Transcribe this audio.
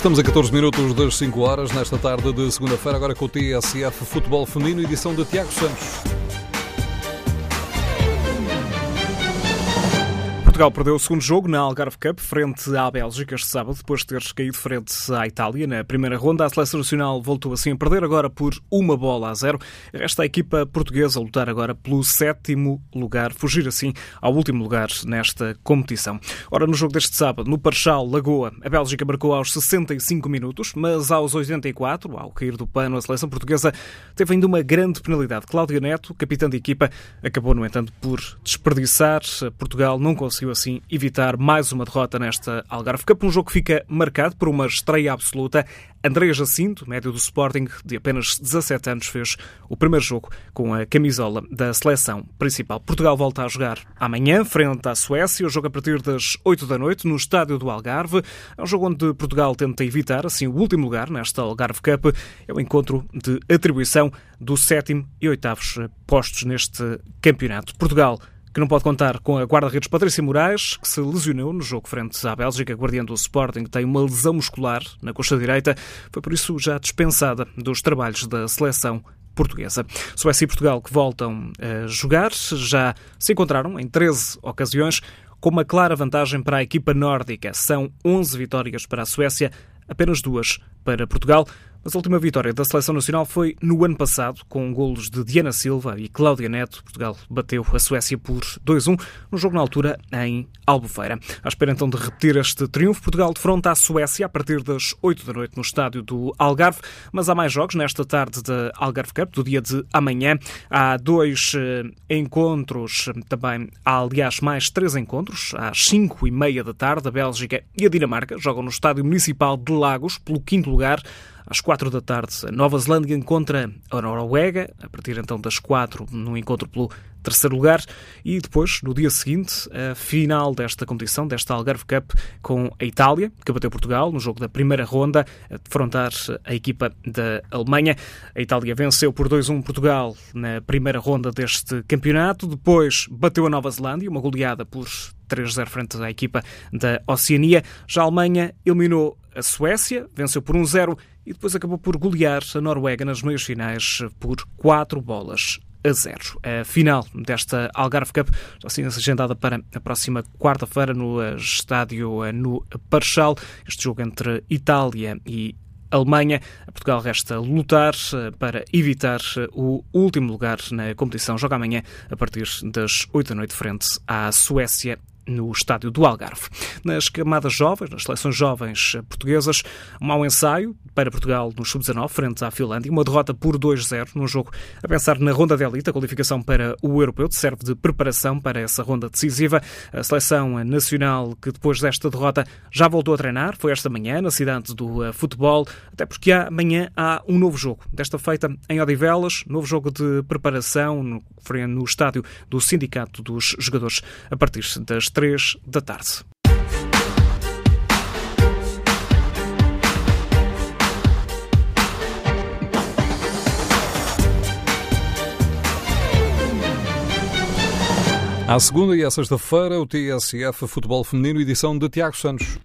Estamos a 14 minutos das 5 horas, nesta tarde de segunda-feira, agora com o TSF Futebol Feminino, edição de Tiago Santos. Portugal perdeu o segundo jogo na Algarve Cup frente à Bélgica este sábado, depois de ter caído frente à Itália na primeira ronda. A seleção nacional voltou assim a perder agora por uma bola a zero. Resta a equipa portuguesa a lutar agora pelo sétimo lugar, fugir assim ao último lugar nesta competição. Ora, no jogo deste sábado, no Parchal Lagoa, a Bélgica marcou aos 65 minutos, mas aos 84, ao cair do pano, a seleção portuguesa teve ainda uma grande penalidade. Cláudia Neto, capitã de equipa, acabou, no entanto, por desperdiçar. Portugal não conseguiu assim evitar mais uma derrota nesta Algarve Cup. Um jogo que fica marcado por uma estreia absoluta. André Jacinto, médio do Sporting, de apenas 17 anos, fez o primeiro jogo com a camisola da seleção principal. Portugal volta a jogar amanhã, frente à Suécia. O jogo a partir das 8 da noite, no estádio do Algarve. É um jogo onde Portugal tenta evitar, assim, o último lugar nesta Algarve Cup. É o encontro de atribuição do sétimo e oitavos postos neste campeonato. Portugal que não pode contar com a guarda-redes Patrícia Moraes, que se lesionou no jogo frente à Bélgica. Guardiã do Sporting tem uma lesão muscular na coxa direita, foi por isso já dispensada dos trabalhos da seleção portuguesa. Suécia e Portugal que voltam a jogar já se encontraram em 13 ocasiões com uma clara vantagem para a equipa nórdica. São 11 vitórias para a Suécia, apenas duas para Portugal. Mas a última vitória da seleção nacional foi no ano passado, com golos de Diana Silva e Cláudia Neto. Portugal bateu a Suécia por 2-1, no jogo na altura em Albufeira. À espera então de repetir este triunfo, Portugal defronta a Suécia a partir das 8 da noite no estádio do Algarve. Mas há mais jogos nesta tarde da Algarve Cup, do dia de amanhã. Há dois eh, encontros, também há aliás mais três encontros, às 5 e meia da tarde. A Bélgica e a Dinamarca jogam no estádio municipal de Lagos pelo quinto lugar. Às quatro da tarde, a Nova Zelândia encontra a Noruega, a partir então das quatro, no encontro pelo terceiro lugar. E depois, no dia seguinte, a final desta competição, desta Algarve Cup, com a Itália, que bateu Portugal no jogo da primeira ronda, a defrontar a equipa da Alemanha. A Itália venceu por 2-1 Portugal na primeira ronda deste campeonato. Depois bateu a Nova Zelândia, uma goleada por 3-0 frente à equipa da Oceania. Já a Alemanha eliminou a Suécia, venceu por 1-0 e depois acabou por golear a Noruega nas meias finais por 4 bolas a 0. A final desta Algarve Cup já assim agendada para a próxima quarta-feira no estádio no Parchal. Este jogo entre Itália e Alemanha. A Portugal resta lutar para evitar o último lugar na competição. Joga amanhã a partir das 8 da noite frente à Suécia no estádio do Algarve. Nas camadas jovens, nas seleções jovens portuguesas, um mau ensaio para Portugal no sub-19 frente à Finlândia, uma derrota por 2-0 num jogo a pensar na ronda de elite, a qualificação para o europeu, que serve de preparação para essa ronda decisiva. A seleção nacional que depois desta derrota já voltou a treinar, foi esta manhã na cidade do eh, futebol, até porque amanhã há um novo jogo, desta feita em Odivelas, novo jogo de preparação no, no estádio do Sindicato dos Jogadores, a partir das três da tarde. À segunda e à sexta-feira, o TSF Futebol Feminino, edição de Tiago Santos.